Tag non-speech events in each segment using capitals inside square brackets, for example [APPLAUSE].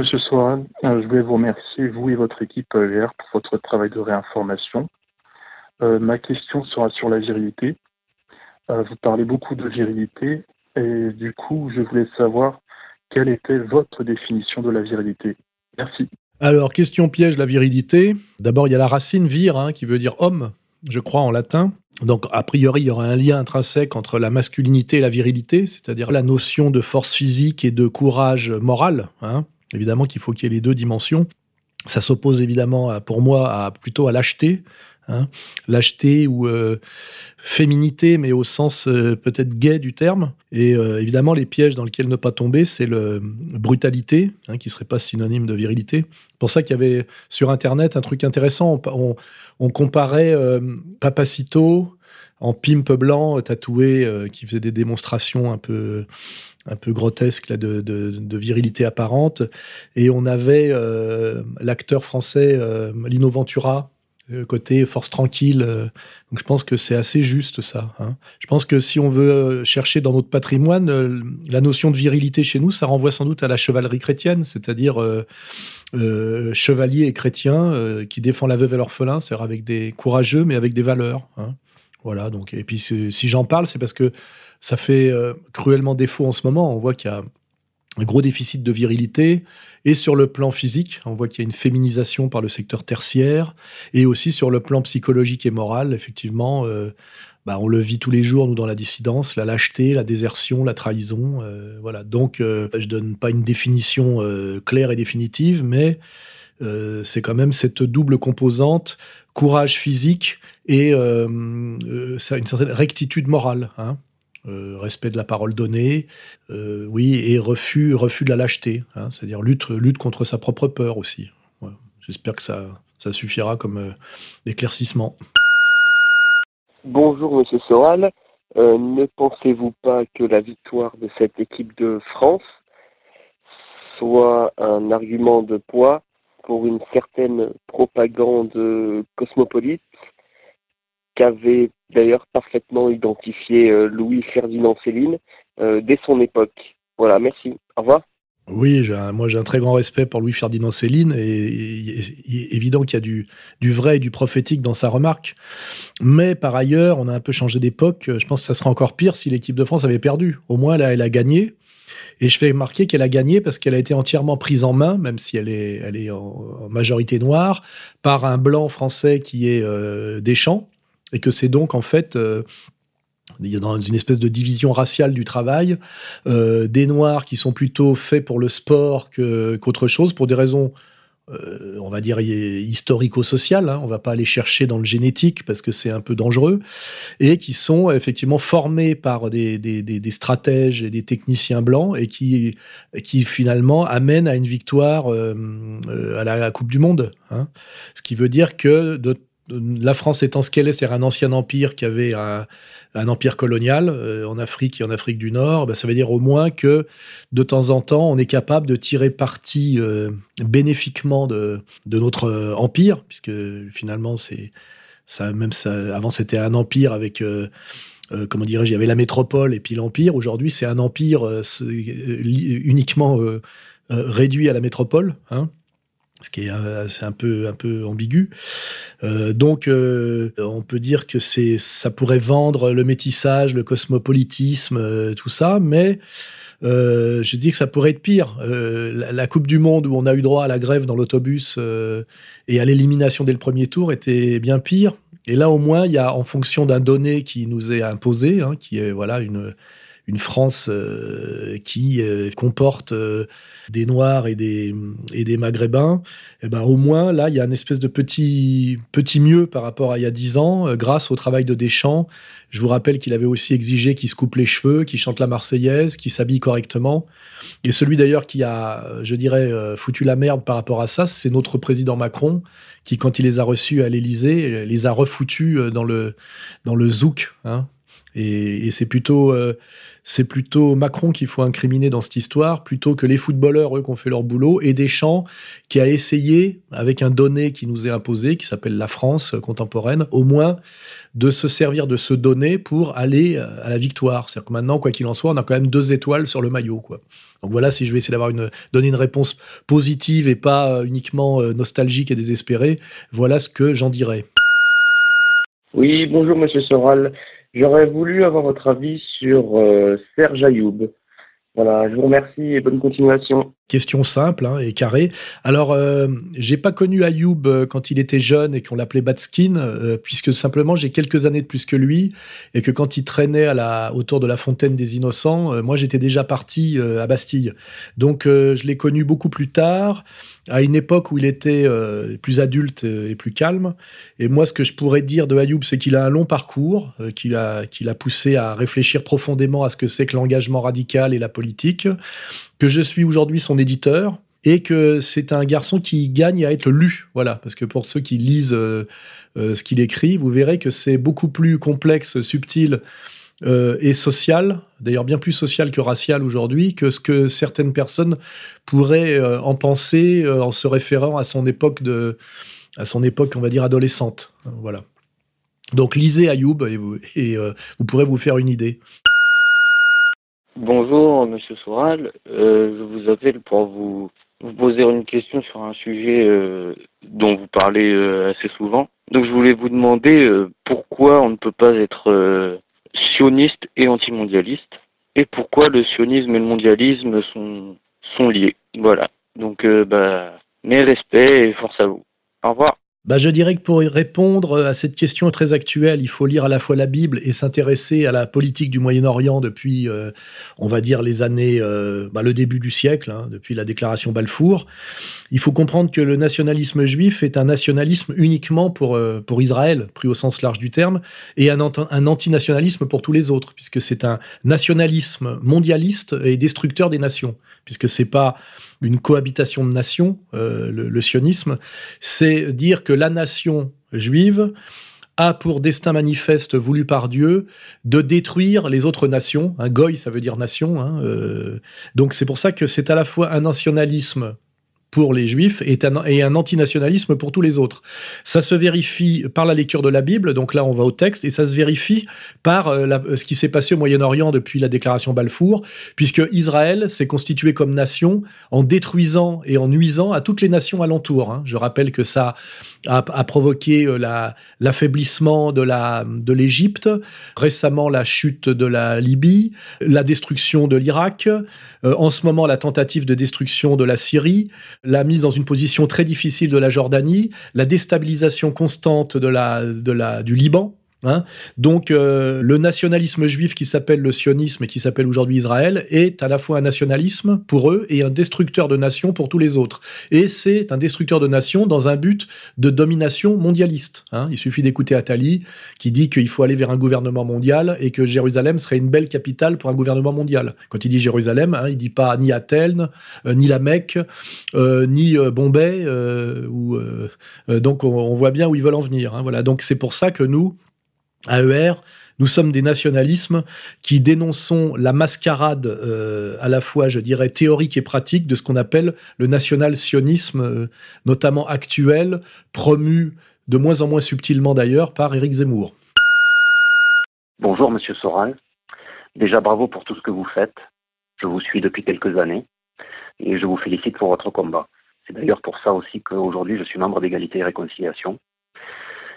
Monsieur Soran, euh, je voulais vous remercier, vous et votre équipe LR, pour votre travail de réinformation. Euh, ma question sera sur la virilité. Euh, vous parlez beaucoup de virilité et du coup, je voulais savoir quelle était votre définition de la virilité. Merci. Alors, question piège, la virilité. D'abord, il y a la racine vir, hein, qui veut dire homme, je crois, en latin. Donc, a priori, il y aura un lien intrinsèque entre la masculinité et la virilité, c'est-à-dire la notion de force physique et de courage moral. Hein. Évidemment qu'il faut qu'il y ait les deux dimensions. Ça s'oppose évidemment, pour moi, à, plutôt à lâcheté. Hein. lâcheté ou euh, féminité, mais au sens euh, peut-être gay du terme. Et euh, évidemment, les pièges dans lesquels ne pas tomber, c'est le brutalité, hein, qui serait pas synonyme de virilité. Pour ça qu'il y avait sur Internet un truc intéressant. On, on comparait Papacito en pimp blanc tatoué qui faisait des démonstrations un peu un peu grotesque là, de, virilité apparente. Et on avait euh, l'acteur français euh, Lino Ventura, euh, côté force tranquille. donc je pense que c'est assez juste ça. Hein. Je pense que si on veut chercher dans notre patrimoine, la notion de virilité chez nous, ça renvoie sans doute à la chevalerie chrétienne, c'est-à-dire chevalier et chrétien qui défend la veuve et l'orphelin, c'est-à-dire avec des courageux mais avec des valeurs. Hein. Voilà. Donc et puis si j'en parle, c'est parce que ça fait euh, cruellement défaut en ce moment. On voit qu'il y a un gros déficit de virilité et sur le plan physique, on voit qu'il y a une féminisation par le secteur tertiaire et aussi sur le plan psychologique et moral, effectivement, euh, bah, on le vit tous les jours nous dans la dissidence, la lâcheté, la désertion, la trahison, euh, voilà. Donc je donne pas une définition claire et définitive, mais c'est quand même cette double composante courage physique et une certaine rectitude morale. Hein. Euh, respect de la parole donnée, euh, oui, et refus, refus de la lâcheté, hein, c'est-à-dire lutte, contre sa propre peur aussi. J'espère que ça, ça suffira comme euh, éclaircissement. Bonjour Monsieur Soral, ne pensez-vous pas que la victoire de cette équipe de France soit un argument de poids pour une certaine propagande cosmopolite qu'avait d'ailleurs parfaitement identifié euh, Louis-Ferdinand Céline euh, dès son époque. Voilà, merci. Au revoir. Oui, moi j'ai un très grand respect pour Louis-Ferdinand Céline et il est évident qu'il y a du, vrai et du prophétique dans sa remarque. Mais par ailleurs, on a un peu changé d'époque. Je pense que ça serait encore pire si l'équipe de France avait perdu. Au moins là, elle a gagné. Et je fais remarquer qu'elle a gagné parce qu'elle a été entièrement prise en main, même si elle est, elle est en, majorité noire, par un blanc français qui est euh, Deschamps, et que c'est donc en fait euh, il dans une espèce de division raciale du travail, euh, des Noirs qui sont plutôt faits pour le sport qu'autre chose, pour des raisons, euh, on va dire, historico-sociales. Hein. on va pas aller chercher dans le génétique parce que c'est un peu dangereux, et qui sont effectivement formés par des, des, des, stratèges et des techniciens blancs et qui, qui finalement amènent à une victoire à la, Coupe du Monde. Hein. Ce qui veut dire que de la France étant ce qu'elle est, c'est-à-dire un ancien empire qui avait un, empire colonial euh, en Afrique et en Afrique du Nord, ben, ça veut dire au moins que de temps en temps, on est capable de tirer parti euh, bénéfiquement de, notre euh, empire, puisque finalement, c'est ça, même avant c'était un empire avec comment dirais-je, la métropole et puis l'empire. Aujourd'hui, c'est un empire uniquement réduit à la métropole. Hein ce qui est euh, un peu un peu ambigu. Euh, donc, euh, on peut dire que c'est ça pourrait vendre le métissage, le cosmopolitisme, tout ça, mais je dis que ça pourrait être pire. La, Coupe du Monde où on a eu droit à la grève dans l'autobus et à l'élimination dès le premier tour était bien pire. Et là, au moins, il y a, en fonction d'un donné qui nous est imposé, hein, qui est voilà une une France qui comporte des Noirs et des, et des Maghrébins, eh ben, au moins, là, il y a une espèce de petit, petit mieux par rapport à il y a dix ans, grâce au travail de Deschamps. Je vous rappelle qu'il avait aussi exigé qu'il se coupe les cheveux, qu'il chante la Marseillaise, qu'il s'habille correctement. Et celui d'ailleurs qui a, je dirais, foutu la merde par rapport à ça, c'est notre président Macron, qui, quand il les a reçus à l'Élysée, les a refoutus dans le, dans le zouk. Hein. Et, c'est plutôt, euh, c'est plutôt Macron qu'il faut incriminer dans cette histoire, plutôt que les footballeurs, eux, qui ont fait leur boulot, et Deschamps, qui a essayé, avec un donné qui nous est imposé, qui s'appelle la France contemporaine, au moins de se servir de ce donné pour aller euh, à la victoire. C'est-à-dire que maintenant, quoi qu'il en soit, on a quand même deux étoiles sur le maillot. Donc voilà, si je vais essayer d'avoir une, donner une réponse positive et pas euh, uniquement nostalgique et désespérée, voilà ce que j'en dirais. Oui, bonjour Monsieur Soral. J'aurais voulu avoir votre avis sur euh, Serge Ayoub. Voilà, je vous remercie et bonne continuation. Question simple hein, et carrée. Alors, euh, j'ai pas connu Ayoub euh, quand il était jeune et qu'on l'appelait Batskin, euh, puisque simplement j'ai quelques années de plus que lui et que quand il traînait à la, autour de la fontaine des innocents, moi j'étais déjà parti à Bastille. Donc, je l'ai connu beaucoup plus tard, à une époque où il était plus adulte et plus calme. Et moi, ce que je pourrais dire de Ayoub, c'est qu'il a un long parcours, qu'il a, qu'il a poussé à réfléchir profondément à ce que c'est que l'engagement radical et la politique, que je suis aujourd'hui son éditeur et que c'est un garçon qui gagne à être lu. Voilà, parce que pour ceux qui lisent euh, euh, ce qu'il écrit, vous verrez que c'est beaucoup plus complexe, subtil euh, et social, d'ailleurs bien plus social que racial aujourd'hui, que ce que certaines personnes pourraient en penser en se référant à son époque de, à son époque, on va dire adolescente. Voilà. Donc lisez Ayoub et vous, et, vous pourrez vous faire une idée. Bonjour, Monsieur Soral. Euh, je vous appelle pour vous, poser une question sur un sujet euh, dont vous parlez euh, assez souvent. Donc, je voulais vous demander pourquoi on ne peut pas être sioniste et antimondialiste, et pourquoi le sionisme et le mondialisme sont, sont liés. Voilà. Donc, bah, mes respects et force à vous. Au revoir. Bah, je dirais que pour répondre à cette question très actuelle, il faut lire à la fois la Bible et s'intéresser à la politique du Moyen-Orient depuis, euh, on va dire, les années, euh, bah, le début du siècle, hein, depuis la déclaration Balfour. Il faut comprendre que le nationalisme juif est un nationalisme uniquement pour, euh, pour Israël, pris au sens large du terme, et un, un antinationalisme pour tous les autres, puisque c'est un nationalisme mondialiste et destructeur des nations, puisque c'est pas une cohabitation de nations, euh, le, sionisme, c'est dire que la nation juive a pour destin manifeste voulu par Dieu de détruire les autres nations. Un goy, ça veut dire nation. Hein, euh. donc c'est pour ça que c'est à la fois un nationalisme pour les juifs et un, antinationalisme pour tous les autres. Ça se vérifie par la lecture de la Bible, donc là on va au texte, et ça se vérifie par euh, ce qui s'est passé au Moyen-Orient depuis la déclaration Balfour, puisque Israël s'est constitué comme nation en détruisant et en nuisant à toutes les nations alentours. Hein. Je rappelle que ça a, provoqué euh, l'affaiblissement de la de l'Égypte, récemment la chute de la Libye, la destruction de l'Irak, euh, en ce moment la tentative de destruction de la Syrie, la mise dans une position très difficile de la Jordanie, la déstabilisation constante de la, du Liban, Hein. Donc euh, le nationalisme juif qui s'appelle le sionisme et qui s'appelle aujourd'hui Israël est à la fois un nationalisme pour eux et un destructeur de nations pour tous les autres. Et c'est un destructeur de nations dans un but de domination mondialiste. Hein. Il suffit d'écouter Attali qui dit qu'il faut aller vers un gouvernement mondial et que Jérusalem serait une belle capitale pour un gouvernement mondial. Quand il dit Jérusalem, hein, il dit pas ni Athènes, euh, ni la Mecque, euh, ni Bombay. donc on, on, voit bien où ils veulent en venir. Hein. voilà. Donc c'est pour ça que nous AER, nous sommes des nationalismes qui dénonçons la mascarade euh, à la fois, je dirais, théorique et pratique de ce qu'on appelle le national-sionisme, euh, notamment actuel, promu de moins en moins subtilement d'ailleurs par Éric Zemmour. Bonjour Monsieur Soral. Déjà bravo pour tout ce que vous faites. Je vous suis depuis quelques années et je vous félicite pour votre combat. C'est d'ailleurs pour ça aussi qu'aujourd'hui je suis membre d'égalité et réconciliation.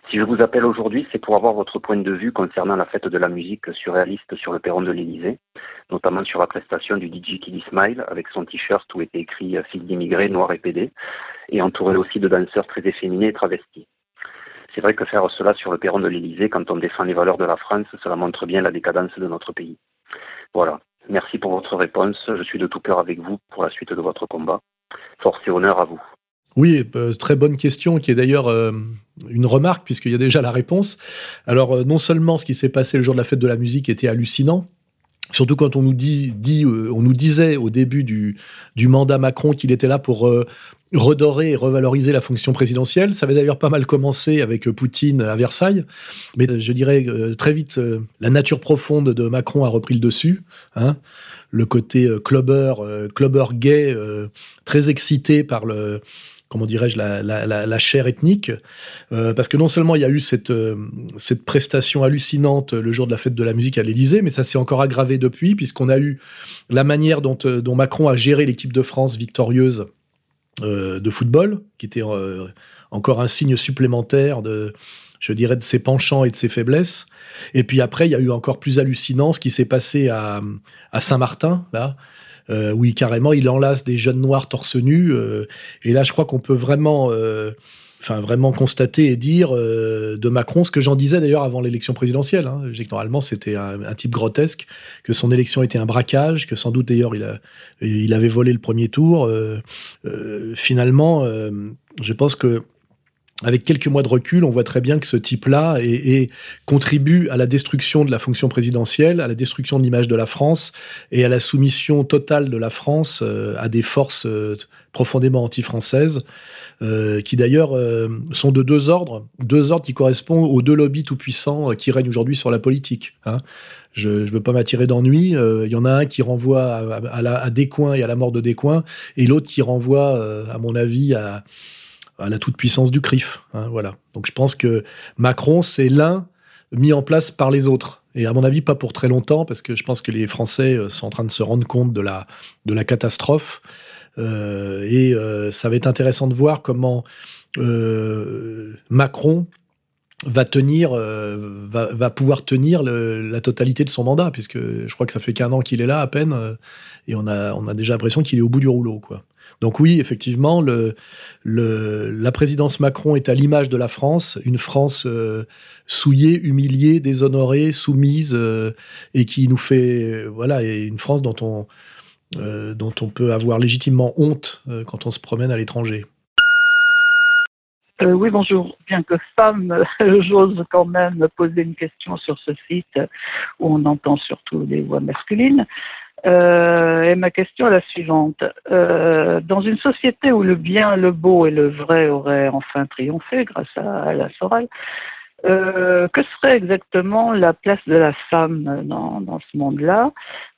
Si je vous appelle aujourd'hui, c'est pour avoir votre point de vue concernant la fête de la musique surréaliste sur le perron de l'Élysée, notamment sur la prestation du DJ Kiddy Smile avec son t-shirt où était écrit Fille d'immigrés, noir et pédé, et entouré aussi de danseurs très efféminés et travestis. C'est vrai que faire cela sur le perron de l'Élysée, quand on défend les valeurs de la France, cela montre bien la décadence de notre pays. Voilà. Merci pour votre réponse. Je suis de tout cœur avec vous pour la suite de votre combat. Force et honneur à vous. Oui, très bonne question, qui est d'ailleurs une remarque, puisqu'il y a déjà la réponse. Alors, non seulement ce qui s'est passé le jour de la fête de la musique était hallucinant, Surtout quand on nous, disait au début du, mandat Macron qu'il était là pour redorer et revaloriser la fonction présidentielle. Ça avait d'ailleurs pas mal commencé avec Poutine à Versailles, mais euh, je dirais euh, très vite, euh, la nature profonde de Macron a repris le dessus. Hein. Le côté clubber, clubber gay, très excité par le, comment dirais-je, la, la, chair ethnique, parce que non seulement il y a eu cette, cette prestation hallucinante le jour de la fête de la musique à l'Élysée, mais ça s'est encore aggravé depuis, puisqu'on a eu la manière dont, dont Macron a géré l'équipe de France victorieuse euh, de football, qui était euh, encore un signe supplémentaire de, je dirais, de ses penchants et de ses faiblesses. Et puis après, il y a eu encore plus hallucinant ce qui s'est passé à, Saint-Martin, là, euh, carrément il enlace des jeunes noirs torse nu. et là, je crois qu'on peut vraiment enfin vraiment constater et dire euh, de Macron ce que j'en disais d'ailleurs avant l'élection présidentielle. Hein. que normalement c'était un, type grotesque, que son élection était un braquage, que sans doute d'ailleurs il, il avait volé le premier tour. Euh, euh, finalement, je pense que avec quelques mois de recul, on voit très bien que ce type-là contribue à la destruction de la fonction présidentielle, à la destruction de l'image de la France et à la soumission totale de la France à des forces profondément anti-françaises. Euh, qui d'ailleurs euh, sont de deux ordres, deux ordres qui correspondent aux deux lobbies tout-puissants euh, qui règnent aujourd'hui sur la politique. Hein. Je ne veux pas m'attirer d'ennui. Il y en a un qui renvoie à, à, Descoings et à la mort de Descoings, et l'autre qui renvoie, à mon avis, à, la toute-puissance du CRIF. Hein, voilà. Donc je pense que Macron, c'est l'un mis en place par les autres. Et à mon avis, pas pour très longtemps, parce que je pense que les Français sont en train de se rendre compte de la, de la catastrophe. Euh, et euh, ça va être intéressant de voir comment euh, Macron va tenir, va, pouvoir tenir la totalité de son mandat, puisque je crois que ça fait qu'un an qu'il est là à peine, et on a, on a déjà l'impression qu'il est au bout du rouleau, quoi. Donc oui, effectivement, la présidence Macron est à l'image de la France, une France souillée, humiliée, déshonorée, soumise, et qui nous fait, voilà, et une France dont on, euh, dont on peut avoir légitimement honte euh, quand on se promène à l'étranger. Euh, oui, bonjour. Bien que femme, [LAUGHS] j'ose quand même poser une question sur ce site où on entend surtout des voix masculines. Et ma question est la suivante. dans une société où le bien, le beau et le vrai auraient enfin triomphé grâce à la Soral, euh, que serait exactement la place de la femme dans, dans ce monde-là?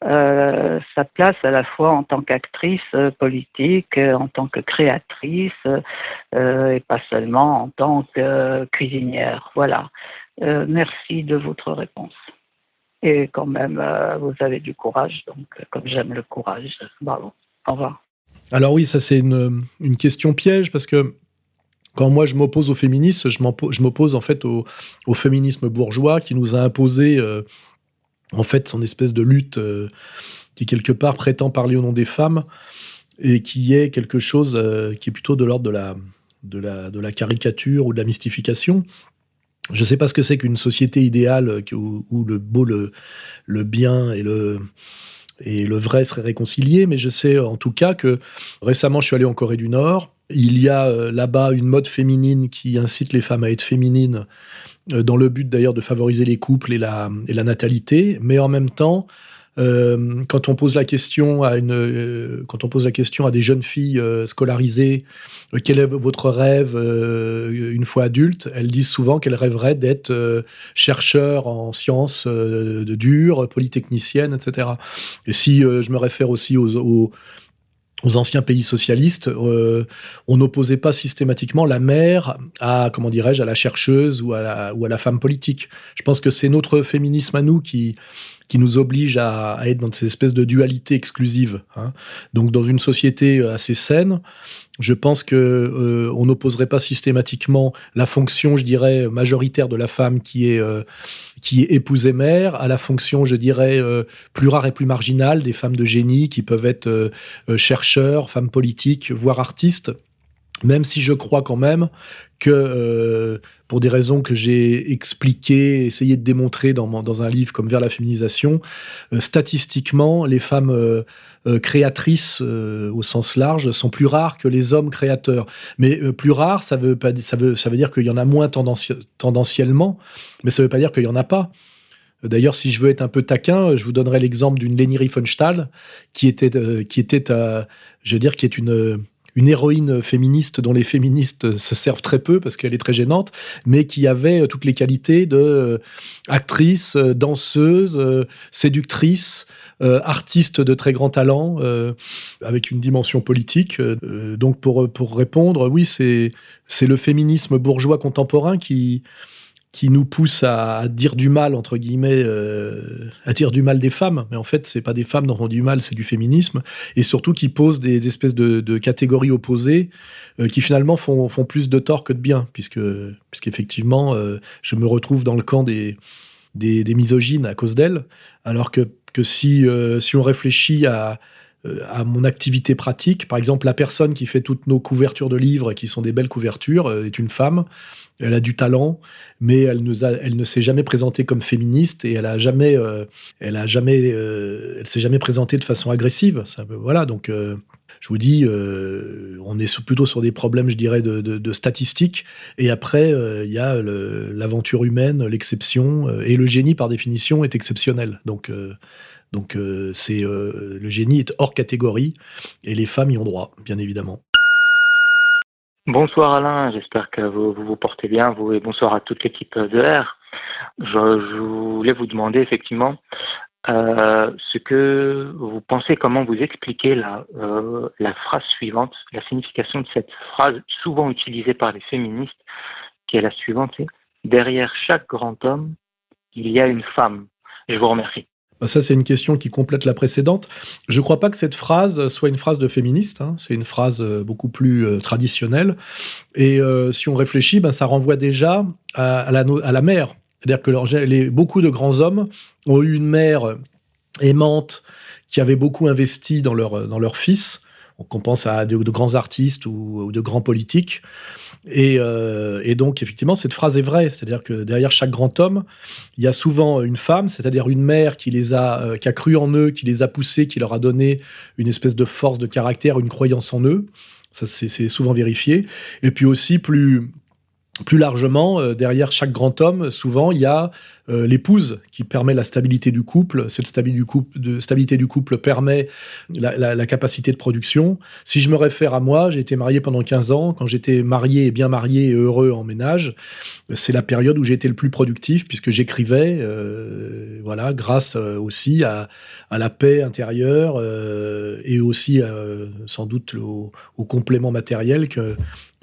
Euh, Sa place à la fois en tant qu'actrice euh, politique, euh, en tant que créatrice, euh, et pas seulement en tant que cuisinière. Voilà. merci de votre réponse. Et quand même, vous avez du courage, donc comme j'aime le courage, bravo. Au revoir. Alors oui, ça c'est une, une question piège parce que quand moi je m'oppose au féminisme, je m'oppose en fait au, féminisme bourgeois qui nous a imposé euh, en fait son espèce de lutte euh, qui quelque part prétend parler au nom des femmes et qui est quelque chose euh, qui est plutôt de l'ordre de la, de, la, de la caricature ou de la mystification. Je ne sais pas ce que c'est qu'une société idéale où, où, le beau, le, bien et le, vrai seraient réconciliés, mais je sais en tout cas que récemment je suis allé en Corée du Nord. Il y a euh, là-bas une mode féminine qui incite les femmes à être féminines, euh, dans le but d'ailleurs de favoriser les couples et la natalité, mais en même temps, euh, quand on pose la question à une, quand on pose la question à des jeunes filles scolarisées, quel est votre rêve une fois adulte Elles disent souvent qu'elles rêveraient d'être chercheurs en sciences de dures, polytechniciennes, etc. Et si je me réfère aussi aux aux anciens pays socialistes, euh, on n'opposait pas systématiquement la mère à, comment dirais-je, à la chercheuse ou à la femme politique. Je pense que c'est notre féminisme à nous qui, qui nous oblige à, être dans ces espèces de dualité exclusive. Hein. Donc, dans une société assez saine, je pense que euh, on n'opposerait pas systématiquement la fonction, je dirais, majoritaire de la femme qui est euh, qui est épousée mère à la fonction, je dirais, euh, plus rare et plus marginale des femmes de génie qui peuvent être chercheurs, femmes politiques, voire artistes. Même si je crois quand même que, euh, pour des raisons que j'ai expliquées, essayé de démontrer dans, dans un livre comme Vers la féminisation, euh, statistiquement, les femmes euh, créatrices au sens large sont plus rares que les hommes créateurs. Mais plus rares, ça veut, pas, ça veut, ça veut dire qu'il y en a moins tendanciellement, mais ça veut pas dire qu'il y en a pas. D'ailleurs, si je veux être un peu taquin, je vous donnerai l'exemple d'une Leni Riefenstahl, qui était, qui était, je veux dire, qui est une une héroïne féministe dont les féministes se servent très peu parce qu'elle est très gênante, mais qui avait toutes les qualités de euh, actrice, euh, danseuse, euh, séductrice, artiste de très grand talent, avec une dimension politique. donc pour, pour répondre, oui, c'est le féminisme bourgeois contemporain qui qui nous pousse à, dire du mal entre guillemets, euh, à dire du mal des femmes. Mais en fait, c'est pas des femmes dont on dit du mal, c'est du féminisme, et surtout qui pose des, espèces de, catégories opposées euh, qui finalement font, font, plus de tort que de bien, puisque puisqu'effectivement, euh, je me retrouve dans le camp des des, misogynes à cause d'elles, alors que que si si on réfléchit à à mon activité pratique. Par exemple, la personne qui fait toutes nos couvertures de livres, qui sont des belles couvertures, est une femme. Elle a du talent, mais elle, elle ne s'est jamais présentée comme féministe et elle a jamais, euh, elle a jamais, euh, elle s'est jamais présentée de façon agressive. Ça, voilà, donc euh, je vous dis, on est plutôt sur des problèmes, je dirais, de, statistiques. Et après, il y a l'aventure humaine, l'exception, et le génie par définition est exceptionnel. Donc donc c'est le génie est hors catégorie et les femmes y ont droit, bien évidemment. Bonsoir Alain, j'espère que vous, vous, portez bien, vous et bonsoir à toute l'équipe de R. Je, voulais vous demander effectivement euh, ce que vous pensez, comment vous expliquez la, euh, la phrase suivante, la signification de cette phrase souvent utilisée par les féministes, qui est la suivante, derrière chaque grand homme, il y a une femme. Je vous remercie. Bah, ça, c'est une question qui complète la précédente. Je ne crois pas que cette phrase soit une phrase de féministe. Hein. C'est une phrase euh, beaucoup plus euh, traditionnelle. Et euh, si on réfléchit, ben, ça renvoie déjà à, la, à la, mère. C'est-à-dire que beaucoup de grands hommes ont eu une mère aimante qui avait beaucoup investi dans leur fils. On pense à de, grands artistes ou, de grands politiques. Euh, et, donc, effectivement, cette phrase est vraie. C'est-à-dire que derrière chaque grand homme, il y a souvent une femme, c'est-à-dire une mère qui les a, euh, qui a cru en eux, qui les a poussés, qui leur a donné une espèce de force de caractère, une croyance en eux. Ça, c'est souvent vérifié. Et puis aussi, plus, plus largement, euh, derrière chaque grand homme, souvent, il y a euh, l'épouse qui permet la stabilité du couple. Cette stabilité du couple, de, stabilité du couple permet la, capacité de production. Si je me réfère à moi, j'ai été marié pendant 15 ans. Quand j'étais marié et bien marié et heureux en ménage, c'est la période où j'ai été le plus productif puisque j'écrivais, euh, voilà, grâce aussi à, la paix intérieure et aussi sans doute au, au complément matériel que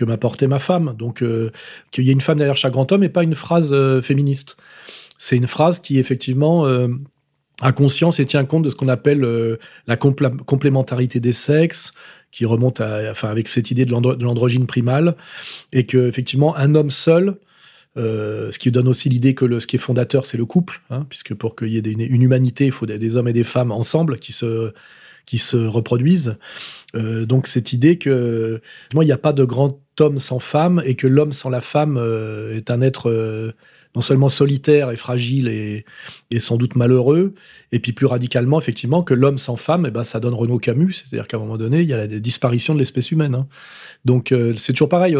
que m'apportait ma femme. Donc, euh, qu'il y ait une femme derrière chaque grand homme et pas une phrase euh, féministe. C'est une phrase qui, effectivement, euh, a conscience et tient compte de ce qu'on appelle la complémentarité des sexes, qui remonte à, enfin, avec cette idée de l'androgyne primale, et que, effectivement, un homme seul, ce qui donne aussi l'idée que le, ce qui est fondateur, c'est le couple, hein, puisque pour qu'il y ait une humanité, il faut des, hommes et des femmes ensemble qui se, qui se reproduisent. donc cette idée que moi il n'y a pas de grand homme sans femme et que l'homme sans la femme euh, est un être euh, non seulement solitaire et fragile et, sans doute malheureux, et puis plus radicalement, effectivement, que l'homme sans femme, eh ben, ça donne Renaud Camus, c'est-à-dire qu'à un moment donné, il y a la disparition de l'espèce humaine. Hein. Donc euh, c'est toujours pareil,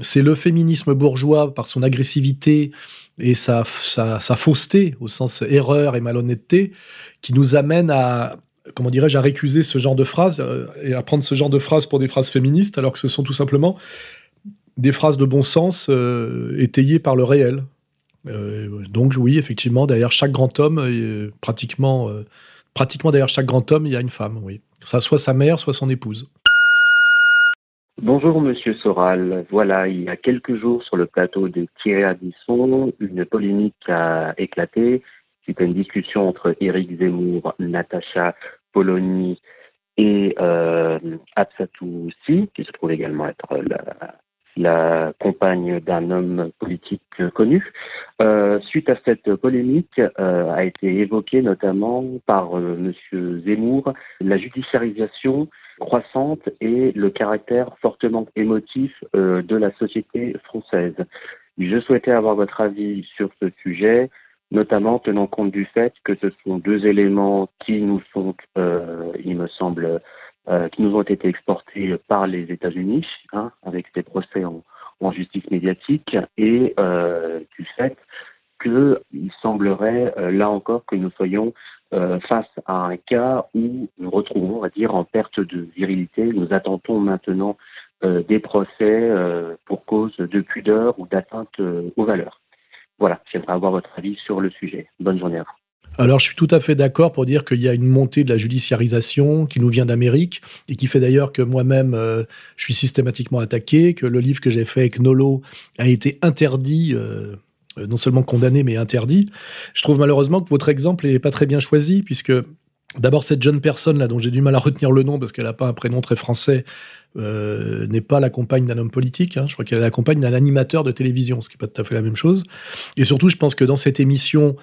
c'est le féminisme bourgeois par son agressivité et sa, sa, fausseté, au sens erreur et malhonnêteté, qui nous amène à, comment dirais-je, à récuser ce genre de phrases euh, et à prendre ce genre de phrases pour des phrases féministes, alors que ce sont tout simplement des phrases de bon sens euh, étayées par le réel. Euh, donc oui, effectivement, derrière chaque grand homme, pratiquement, derrière chaque grand homme, il y a une femme, oui. Ça, soit sa mère, soit son épouse. Bonjour Monsieur Soral. Voilà, il y a quelques jours sur le plateau de Thierry Ardisson, une polémique a éclaté c'était une discussion entre Éric Zemmour, Natacha Polony et euh, Absatou Si, qui se trouve également être la, compagne d'un homme politique connu. Euh, suite à cette polémique, euh, a été évoquée notamment par euh, Monsieur Zemmour la judiciarisation croissante et le caractère fortement émotif de la société française. Je souhaitais avoir votre avis sur ce sujet, notamment tenant compte du fait que ce sont deux éléments qui nous sont, il me semble, qui nous ont été exportés par les États-Unis, hein, avec des procès en, justice médiatique, et du fait qu'il semblerait euh, là encore que nous soyons euh, face à un cas où nous retrouvons, on va dire, en perte de virilité. Nous attendons maintenant euh, des procès pour cause de pudeur ou d'atteinte aux valeurs. Voilà, j'aimerais avoir votre avis sur le sujet. Bonne journée à vous. Alors, je suis tout à fait d'accord pour dire qu'il y a une montée de la judiciarisation qui nous vient d'Amérique et qui fait d'ailleurs que moi-même, je suis systématiquement attaqué, que le livre que j'ai fait avec Nolo a été interdit euh, non seulement condamné, mais interdit. Je trouve malheureusement que votre exemple n'est pas très bien choisi, puisque d'abord, cette jeune personne, là, dont j'ai du mal à retenir le nom, parce qu'elle n'a pas un prénom très français, euh, n'est pas la compagne d'un homme politique. Hein. Je crois qu'elle est la compagne d'un animateur de télévision, ce qui n'est pas tout à fait la même chose. Et surtout, je pense que dans cette émission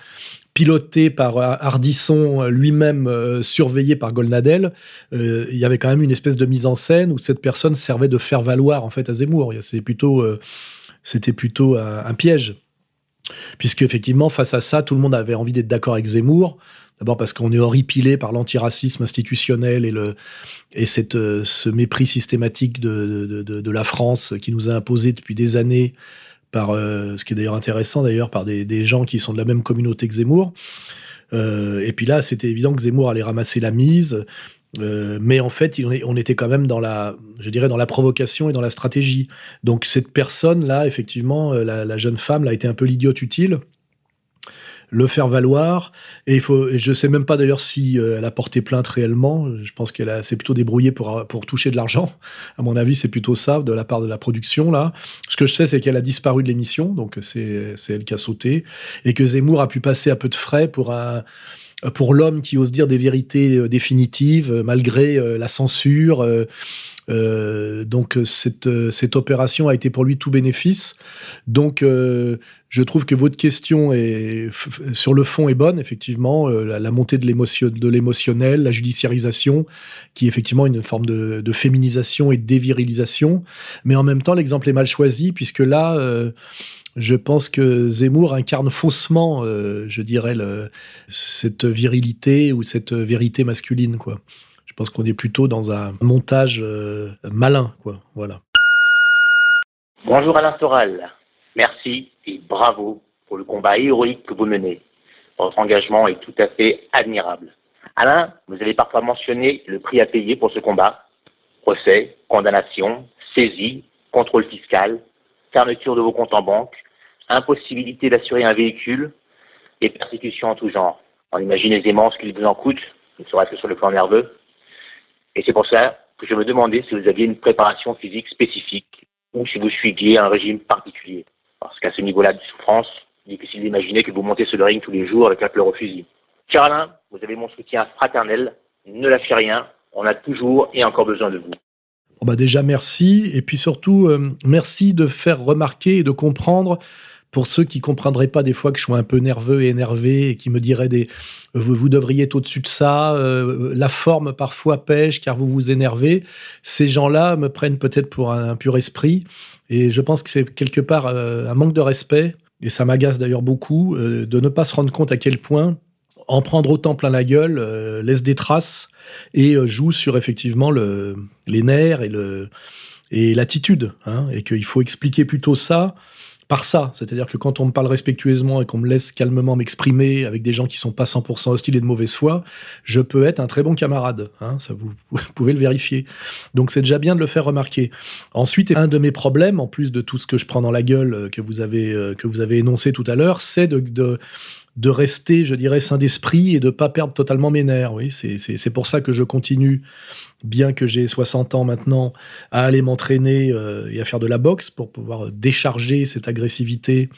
pilotée par Hardisson, lui-même euh, surveillé par Golnadel, il y avait quand même une espèce de mise en scène où cette personne servait de faire valoir en fait à Zemmour. C'était plutôt un piège. Puisque effectivement, face à ça, tout le monde avait envie d'être d'accord avec Zemmour. D'abord parce qu'on est horripilé par l'antiracisme institutionnel et, le, et cette, euh, ce mépris systématique de, de, la France qui nous a imposé depuis des années par, euh, ce qui est d'ailleurs intéressant d'ailleurs, par des, des, gens qui sont de la même communauté que Zemmour. Euh, et puis là, c'était évident que Zemmour allait ramasser la mise. Euh, mais en fait, on était quand même dans la, je dirais, dans la provocation et dans la stratégie. Donc cette personne-là, effectivement, euh, la, jeune femme, là, a été un peu l'idiote utile, le faire valoir. Et il faut, je sais même pas d'ailleurs si euh, elle a porté plainte réellement. Je pense qu'elle s'est plutôt débrouillée pour pour toucher de l'argent. [LAUGHS] À mon avis, c'est plutôt ça de la part de la production là. Ce que je sais, c'est qu'elle a disparu de l'émission, donc c'est c'est elle qui a sauté, et que Zemmour a pu passer à peu de frais pour un pour l'homme qui ose dire des vérités euh, définitives euh, malgré euh, la censure. donc cette, cette opération a été pour lui tout bénéfice. Donc je trouve que votre question est sur le fond est bonne effectivement. La, montée de l'émotionnel, la judiciarisation, qui est effectivement une forme de, de, féminisation et de dévirilisation. Mais en même temps l'exemple est mal choisi puisque là je pense que Zemmour incarne faussement, euh, je dirais, cette virilité ou cette vérité masculine. Je pense qu'on est plutôt dans un montage euh, malin. Voilà. Bonjour Alain Soral. Merci et bravo pour le combat héroïque que vous menez. Votre engagement est tout à fait admirable. Alain, vous avez parfois mentionné le prix à payer pour ce combat. Procès, condamnation, saisie, contrôle fiscal, fermeture de vos comptes en banque, impossibilité d'assurer un véhicule et persécutions en tout genre. On imagine aisément ce qu'il vous en coûte, ne serait-ce que sur le plan nerveux. Et c'est pour ça que je me demandais si vous aviez une préparation physique spécifique ou si vous suiviez un régime particulier. Parce qu'à ce niveau-là de souffrance, difficile d'imaginer que vous montez sur le ring tous les jours avec la pleure au fusil. Cher vous avez mon soutien fraternel. Ne lâchez rien. On a toujours et encore besoin de vous. Bon bah déjà merci. Et puis surtout euh, merci de faire remarquer et de comprendre pour ceux qui comprendraient pas des fois que je suis un peu nerveux et énervé et qui me diraient des vous, devriez être au-dessus de ça, euh, la forme parfois pêche car vous vous énervez, ces gens-là me prennent peut-être pour un, pur esprit et je pense que c'est quelque part euh, un manque de respect et ça m'agace d'ailleurs beaucoup de ne pas se rendre compte à quel point en prendre autant plein la gueule laisse des traces et euh, joue sur effectivement le, les nerfs et le et l'attitude, hein, et qu'il faut expliquer plutôt ça par ça. C'est-à-dire que quand on me parle respectueusement et qu'on me laisse calmement m'exprimer avec des gens qui sont pas 100% hostiles et de mauvaise foi, je peux être un très bon camarade. Hein, ça vous, [LAUGHS] pouvez le vérifier. Donc c'est déjà bien de le faire remarquer. Ensuite, un de mes problèmes, en plus de tout ce que je prends dans la gueule euh, que vous avez, euh, que vous avez énoncé tout à l'heure, c'est de, de de rester, je dirais, sain d'esprit et de pas perdre totalement mes nerfs. Oui, c'est pour ça que je continue, bien que j'ai 60 ans maintenant, à aller m'entraîner euh, et à faire de la boxe pour pouvoir décharger cette agressivité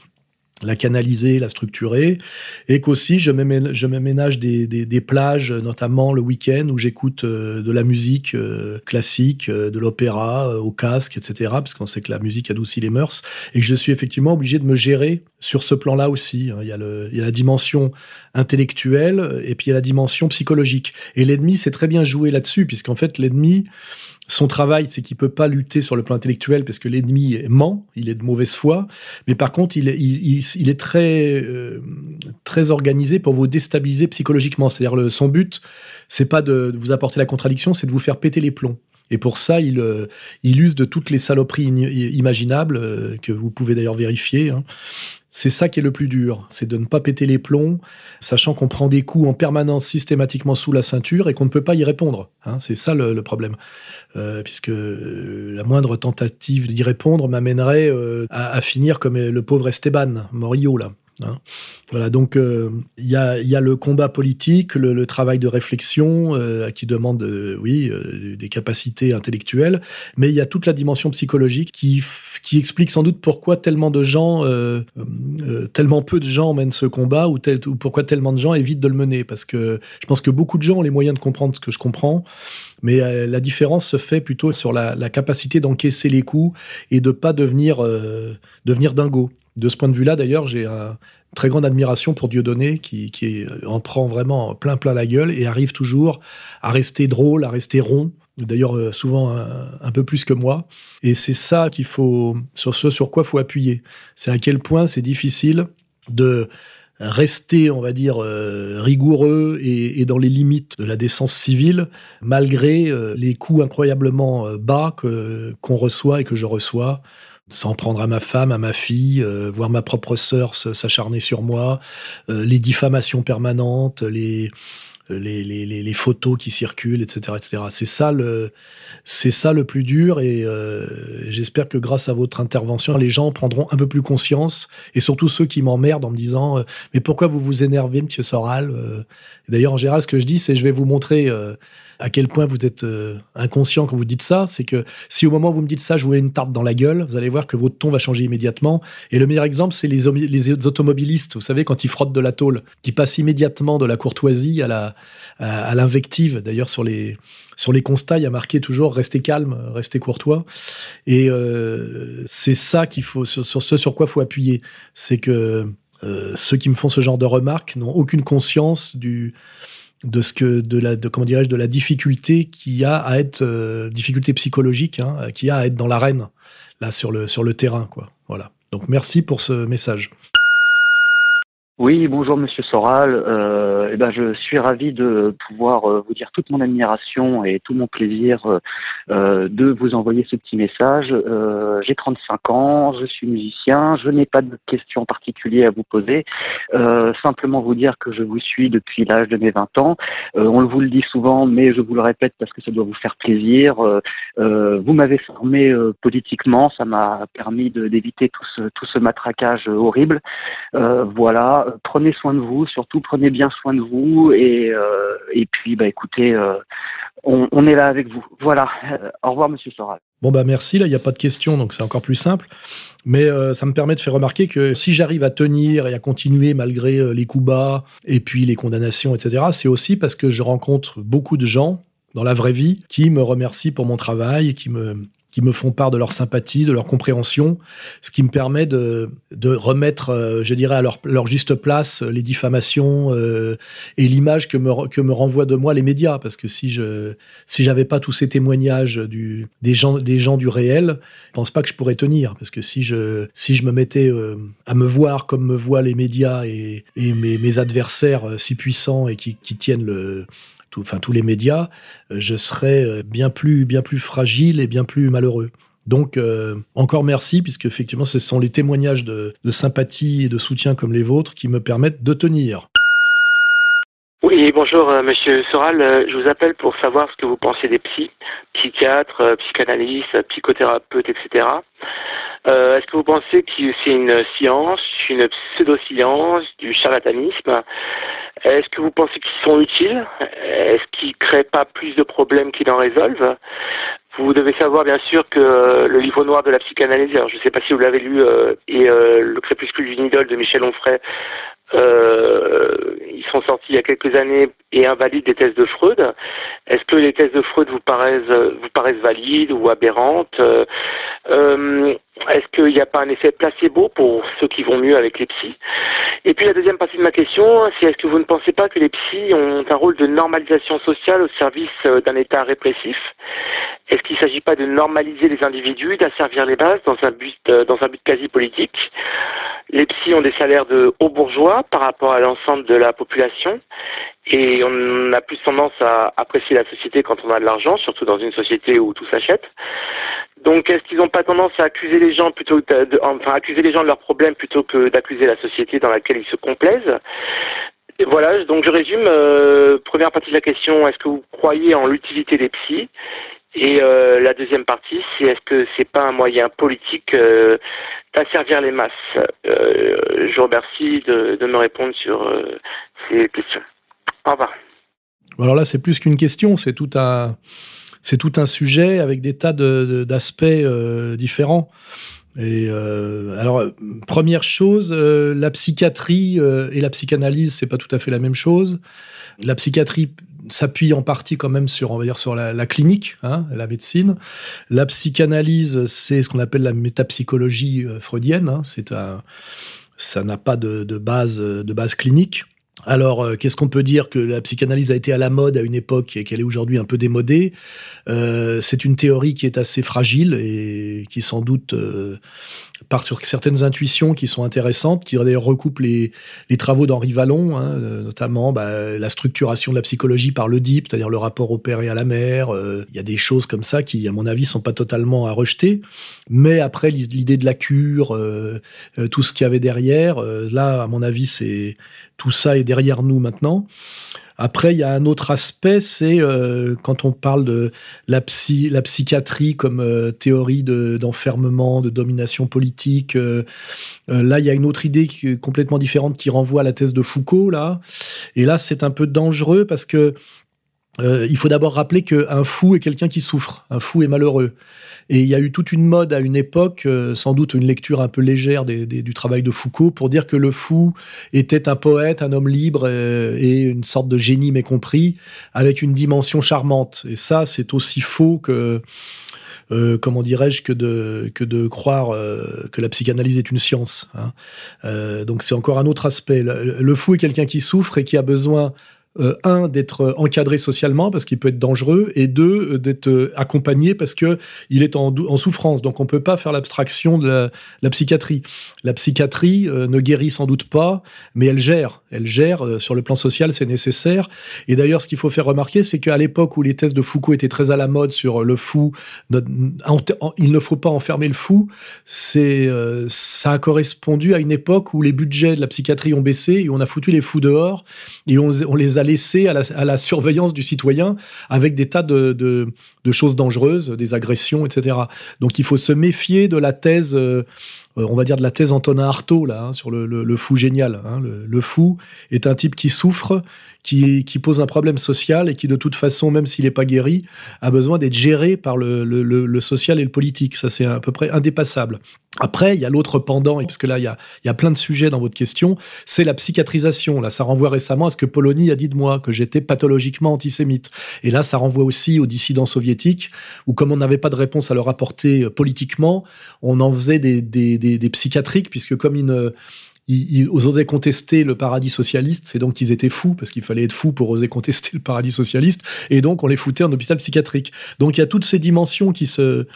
la canaliser, la structurer, et qu'aussi je m'aménage des, des, plages, notamment le week-end, où j'écoute euh, de la musique euh, classique, euh, de l'opéra au casque, etc., parce qu'on sait que la musique adoucit les mœurs, et que je suis effectivement obligé de me gérer sur ce plan-là aussi. Hein. Il y, a le, il y a la dimension intellectuelle, et puis il y a la dimension psychologique. Et l'ennemi, c'est très bien joué là-dessus, puisqu'en fait, l'ennemi, son travail, c'est qu'il peut pas lutter sur le plan intellectuel parce que l'ennemi ment, il est de mauvaise foi. Mais par contre, il est, il, est très, euh, très organisé pour vous déstabiliser psychologiquement. C'est-à-dire, son but, c'est pas de, vous apporter la contradiction, c'est de vous faire péter les plombs. Et pour ça, il, euh, il use de toutes les saloperies imaginables, euh, que vous pouvez d'ailleurs vérifier. Hein. C'est ça qui est le plus dur, c'est de ne pas péter les plombs, sachant qu'on prend des coups en permanence systématiquement sous la ceinture et qu'on ne peut pas y répondre. Hein. c'est ça le, problème. Euh, puisque euh, la moindre tentative d'y répondre m'amènerait euh, à, à, finir comme le pauvre Esteban Morillo, là. Hein. Voilà, donc euh, il y, a, le combat politique, le, travail de réflexion euh, qui demande, euh, oui, des capacités intellectuelles, mais il y a toute la dimension psychologique qui, explique sans doute pourquoi tellement de gens, tellement peu de gens mènent ce combat ou, ou pourquoi tellement de gens évitent de le mener. Parce que je pense que beaucoup de gens ont les moyens de comprendre ce que je comprends, mais la différence se fait plutôt sur la, capacité d'encaisser les coups et de pas devenir, devenir dingo. De ce point de vue-là, d'ailleurs, j'ai une très grande admiration pour Dieudonné, qui, qui en prend vraiment plein plein la gueule et arrive toujours à rester drôle, à rester rond. D'ailleurs, euh, souvent un, peu plus que moi. Et c'est ça qu'il faut, sur ce sur quoi faut appuyer. C'est à quel point c'est difficile de rester, on va dire, euh, rigoureux et, dans les limites de la décence civile, malgré euh, les coups incroyablement bas qu'on reçoit et que je reçois s'en prendre à ma femme, à ma fille, euh, voir ma propre sœur s'acharner sur moi, euh, les diffamations permanentes, les, les, photos qui circulent, etc. etc. C'est ça, le, ça le plus dur et euh, j'espère que grâce à votre intervention, les gens prendront un peu plus conscience et surtout ceux qui m'emmerdent en me disant Mais pourquoi vous vous énervez, monsieur Soral D'ailleurs, en général, ce que je dis, c'est Je vais vous montrer à quel point vous êtes euh, inconscient quand vous dites ça, c'est que si au moment où vous me dites ça, je vous mets une tarte dans la gueule, vous allez voir que votre ton va changer immédiatement. Et le meilleur exemple, c'est les, automobilistes, vous savez, quand ils frottent de la tôle, qui passent immédiatement de la courtoisie à à, l'invective. D'ailleurs, sur les sur les constats, il y a marqué toujours restez calme, restez courtois. Et euh, c'est ça qu'il faut sur, ce sur quoi faut appuyer, c'est que euh, ceux qui me font ce genre de remarques n'ont aucune conscience du de ce que de la de comment dirais-je de la difficulté qu'il y a à être euh, difficulté psychologique hein, qu'il y a à être dans l'arène là sur le sur le terrain quoi. Voilà. Donc merci pour ce message oui, bonjour Monsieur Soral. Euh, eh ben, je suis ravi de pouvoir euh, vous dire toute mon admiration et tout mon plaisir euh, de vous envoyer ce petit message. J'ai 35 ans, je suis musicien, je n'ai pas de questions particulières à vous poser. Simplement vous dire que je vous suis depuis l'âge de mes 20 ans. On vous le dit souvent, mais je vous le répète parce que ça doit vous faire plaisir. vous m'avez formé politiquement, ça m'a permis d'éviter tout ce, tout ce matraquage horrible. voilà prenez soin de vous, surtout prenez bien soin de vous et, euh, puis bah écoutez, euh, on, est là avec vous. Voilà. Euh, au revoir, Monsieur Soral. Bon bah merci. Là, il n'y a pas de questions, donc c'est encore plus simple. Mais ça me permet de faire remarquer que si j'arrive à tenir et à continuer malgré les coups bas et puis les condamnations, etc., c'est aussi parce que je rencontre beaucoup de gens dans la vraie vie qui me remercient pour mon travail et qui me qui me font part de leur sympathie, de leur compréhension, ce qui me permet de, de remettre, euh, je dirais, à leur, leur, juste place euh, les diffamations euh, et l'image que me, que me renvoient de moi les médias. Parce que si je si j'avais pas tous ces témoignages du, des, gens, des gens du réel, je pense pas que je pourrais tenir. Parce que si je, si je me mettais à me voir comme me voient les médias et, et mes, mes adversaires si puissants et qui, qui tiennent le, enfin tous les médias, euh, je serais euh, bien plus, bien plus fragile et bien plus malheureux. Donc, euh, encore merci, puisque effectivement, ce sont les témoignages de, sympathie et de soutien comme les vôtres qui me permettent de tenir. Oui, bonjour euh, Monsieur Soral. Euh, je vous appelle pour savoir ce que vous pensez des psys, psychiatres, euh, psychanalystes, psychothérapeutes, etc. Est-ce que vous pensez que c'est une science, une pseudo-science, du charlatanisme? Est-ce que vous pensez qu'ils sont utiles? Est-ce qu'ils créent pas plus de problèmes qu'ils en résolvent? Vous devez savoir bien sûr que le livre noir de la psychanalyse, alors je ne sais pas si vous l'avez lu, et le crépuscule d'une idole de Michel Onfray euh, ils sont sortis il y a quelques années et invalident des thèses de Freud. Est-ce que les thèses de Freud vous paraissent, vous paraissent valides ou aberrantes euh, euh Est-ce qu'il n'y a pas un effet placebo pour ceux qui vont mieux avec les psys? Et puis la deuxième partie de ma question, c'est est-ce que vous ne pensez pas que les psys ont un rôle de normalisation sociale au service euh, d'un État répressif? Est-ce qu'il ne s'agit pas de normaliser les individus, d'asservir les bases dans un but, dans un but quasi politique? Les psys ont des salaires de hauts bourgeois par rapport à l'ensemble de la population et on a plus tendance à apprécier la société quand on a de l'argent, surtout dans une société où tout s'achète. Donc, est-ce qu'ils n'ont pas tendance à accuser les gens plutôt, de, enfin, accuser les gens de leurs problèmes plutôt que d'accuser la société dans laquelle ils se complaisent? Voilà. Donc, je résume. Euh, première partie de la question est-ce que vous croyez en l'utilité des psys? Et euh, la deuxième partie, c'est est-ce que c'est pas un moyen politique euh, d'asservir les masses? Euh, Je vous remercie de, me répondre sur ces questions. Au revoir. Alors là, c'est plus qu'une question, c'est tout un, c'est tout un sujet avec des tas d'aspects différents. Et alors, première chose, la psychiatrie et la psychanalyse, c'est pas tout à fait la même chose. La psychiatrie s'appuie en partie quand même sur, on va dire, sur la, clinique, hein, la médecine. La psychanalyse, c'est ce qu'on appelle la métapsychologie euh, freudienne. Hein, c'est un, ça n'a pas de, de, base, de base clinique. Alors, euh, qu'est-ce qu'on peut dire que la psychanalyse a été à la mode à une époque et qu'elle est aujourd'hui un peu démodée? Euh, C'est une théorie qui est assez fragile et qui sans doute euh, part sur certaines intuitions qui sont intéressantes, qui d'ailleurs recoupent les, les travaux d'Henri Vallon, hein, euh, notamment bah, la structuration de la psychologie par l'Oedipe, c'est-à-dire le rapport au père et à la mère. Euh, il y a des choses comme ça qui, à mon avis, sont pas totalement à rejeter. Mais après, l'idée de la cure, euh, euh tout ce qu'il y avait derrière, euh, là, à mon avis, c'est tout ça est derrière nous maintenant. Après, il y a un autre aspect, c'est euh, quand on parle de la, psy, la psychiatrie comme euh, théorie d'enfermement, de, domination politique. Euh, là, il y a une autre idée qui est complètement différente qui renvoie à la thèse de Foucault. Là, et là, c'est un peu dangereux parce que euh, il faut d'abord rappeler qu'un fou est quelqu'un qui souffre, un fou est malheureux. Et il y a eu toute une mode à une époque, euh, sans doute une lecture un peu légère du travail de Foucault, pour dire que le fou était un poète, un homme libre euh, et une sorte de génie mécompris, avec une dimension charmante. Et ça, c'est aussi faux que... Comment dirais-je que de croire que la psychanalyse est une science. Hein. Donc c'est encore un autre aspect. Le fou est quelqu'un qui souffre et qui a besoin euh, un d'être encadré socialement parce qu'il peut être dangereux et deux euh, d'être euh, accompagné parce que il est en, souffrance. Donc on peut pas faire l'abstraction de la, psychiatrie. La psychiatrie euh, ne guérit sans doute pas mais elle gère. Elle gère euh, sur le plan social c'est nécessaire. Et d'ailleurs ce qu'il faut faire remarquer c'est qu'à l'époque où les thèses de Foucault étaient très à la mode sur le fou il ne faut pas enfermer le fou. Euh, ça a correspondu à une époque où les budgets de la psychiatrie ont baissé et on a foutu les fous dehors et on, on les a laissés à la, surveillance du citoyen avec des tas de, choses dangereuses, des agressions, etc. Donc il faut se méfier de la thèse, euh, on va dire de la thèse Antonin Artaud, là, hein, sur le, fou génial. Hein. Le, fou est un type qui souffre, qui, qui, pose un problème social et qui, de toute façon, même s'il n'est pas guéri, a besoin d'être géré par le, social et le politique. Ça, c'est à peu près indépassable. Après, il y a l'autre pendant, parce que là, il y a, plein de sujets dans votre question, c'est la psychiatrisation. Là, ça renvoie récemment à ce que Polony a dit de moi, que j'étais pathologiquement antisémite. Et là, ça renvoie aussi aux dissidents soviétiques, où comme on n'avait pas de réponse à leur apporter politiquement, on en faisait des, psychiatriques, puisque comme ils, ils osaient contester le paradis socialiste, c'est donc qu'ils étaient fous, parce qu'il fallait être fou pour oser contester le paradis socialiste, et donc on les foutait en hôpital psychiatrique. Donc il y a toutes ces dimensions qui se,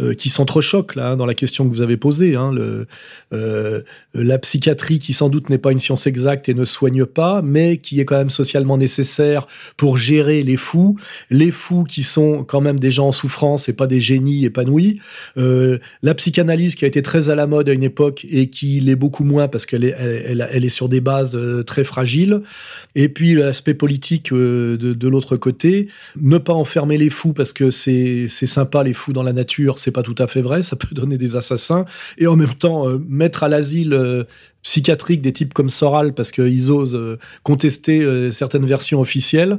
euh, qui s'entrechoquent là hein, dans la question que vous avez posée. Hein, le, euh, la psychiatrie qui sans doute n'est pas une science exacte et ne soigne pas, mais qui est quand même socialement nécessaire pour gérer les fous, les fous qui sont quand même des gens en souffrance et pas des génies épanouis. Euh, la psychanalyse qui a été très à la mode à une époque et qui l'est beaucoup moins parce qu'elle est, elle, est sur des bases très fragiles. Et puis l'aspect politique de, de l'autre côté, ne pas enfermer les fous parce que c'est sympa les fous dans la nature c'est pas tout à fait vrai, ça peut donner des assassins, et en même temps euh, mettre à l'asile euh, psychiatrique des types comme Soral parce qu'ils osent euh, contester certaines versions officielles.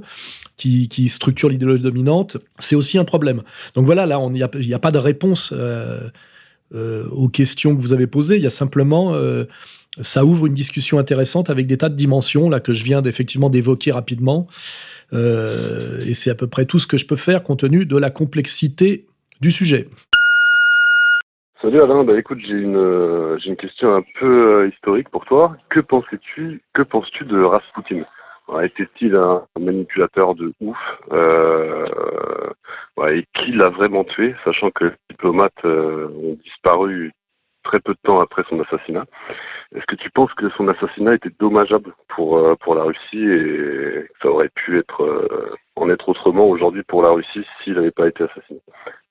Qui, structurent l'idéologie dominante, c'est aussi un problème. Donc voilà, là, il n'y a, pas de réponse aux questions que vous avez posées. Il y a simplement ça ouvre une discussion intéressante avec des tas de dimensions là que je viens d'effectivement d'évoquer rapidement. et c'est à peu près tout ce que je peux faire compte tenu de la complexité du sujet. Salut Alain, bah écoute, j'ai une euh, une question un peu euh, historique pour toi. Que pensais-tu que penses-tu de Rasputin? Était-il un, manipulateur de ouf euh, Et qui l'a vraiment tué, sachant que les diplomates ont disparu très peu de temps après son assassinat? Est-ce que tu penses que son assassinat était dommageable pour pour la Russie et ça aurait pu être en être autrement aujourd'hui pour la Russie s'il n'avait pas été assassiné?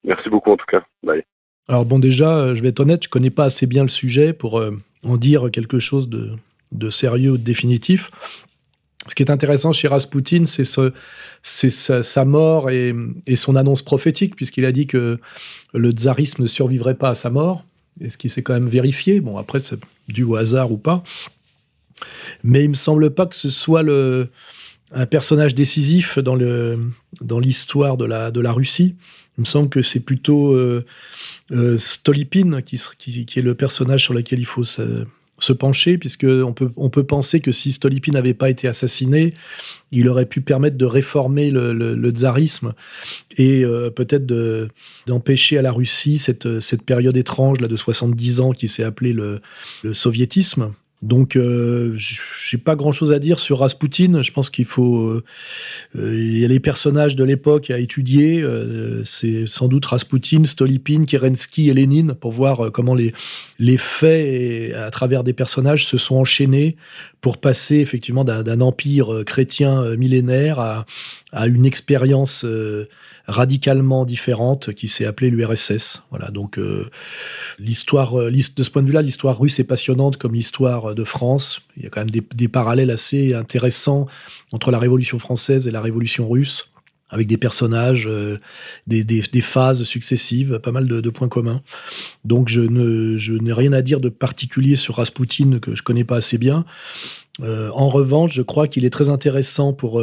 Merci beaucoup en tout cas. Bye. Alors bon, déjà, euh, je vais être honnête, je connais pas assez bien le sujet pour euh, en dire quelque chose de, sérieux ou de définitif. Ce qui est intéressant chez Rasputin, c'est sa, mort et, son annonce prophétique, puisqu'il a dit que le tsarisme ne survivrait pas à sa mort, et ce qui s'est quand même vérifié. Bon, après, c'est dû au hasard ou pas. Mais il me semble pas que ce soit un personnage décisif dans l'histoire de, de la Russie. Il me semble que c'est plutôt euh, euh, Stolypine qui, est le personnage sur lequel il faut se, pencher, puisqu'on peut, on peut penser que si Stolypine n'avait pas été assassiné, il aurait pu permettre de réformer le, tsarisme et euh, peut-être d'empêcher à la Russie cette, période étrange là, de 70 ans qui s'est appelée le soviétisme. Donc, euh, j'ai pas grand-chose à dire sur Rasputin. Je pense qu'il faut, euh, il y a les personnages de l'époque à étudier. Euh, c'est sans doute Rasputin, Stolypine, Kerensky et Lénine pour voir comment les les faits à travers des personnages se sont enchaînés pour passer effectivement d'un empire chrétien millénaire à, à une expérience radicalement différente qui s'est appelée l'URSS. Voilà, donc euh, l'histoire, euh, de ce point de vue-là, l'histoire russe est passionnante comme l'histoire de France. Il y a quand même des, parallèles assez intéressants entre la Révolution française et la Révolution russe avec des personnages, euh, des, phases successives, pas mal de, points communs. Donc je, je n'ai rien à dire de particulier sur Rasputin que je connais pas assez bien. en revanche, je crois qu'il est très intéressant pour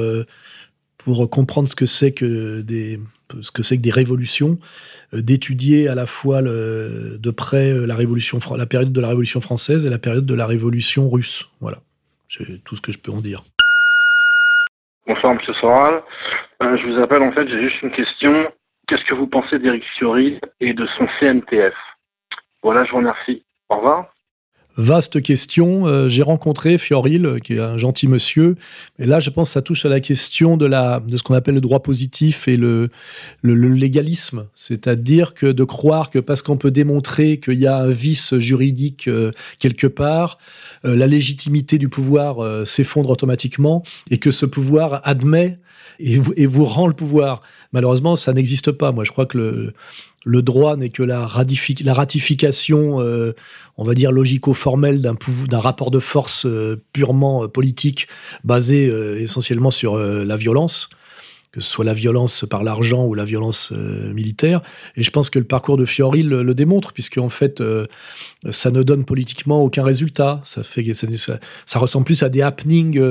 pour comprendre ce que c'est que des ce que c'est que des révolutions, euh, d'étudier à la fois de près euh, la révolution la période de la révolution française et la période de la révolution russe. Voilà, c'est tout ce que je peux en dire. Bonsoir Monsieur Soral, euh, je vous appelle en fait, j'ai juste une question. Qu'est-ce que vous pensez d'Éric Ciotti et de son CNTF Voilà, je vous remercie. Au revoir. Vaste question. Euh, j'ai rencontré Fioril, euh, qui est un gentil monsieur. Et là, je pense que ça touche à la question de, la, de ce qu'on appelle le droit positif et le, légalisme. C'est-à-dire que de croire que parce qu'on peut démontrer qu'il y a un vice juridique euh, quelque part, la légitimité du pouvoir s'effondre automatiquement et que ce pouvoir admet et vous, et vous rend le pouvoir. Malheureusement, ça n'existe pas. Moi, je crois que le, le droit n'est que la, ratification, euh, on va dire, logico-formelle d'un rapport de force euh, purement euh, politique basé essentiellement sur la violence que ce soit la violence par l'argent ou la violence militaire. Et je pense que le parcours de Fiori le, démontre, puisque en fait, ça ne donne politiquement aucun résultat. Ça fait ça, ça ressemble plus à des happenings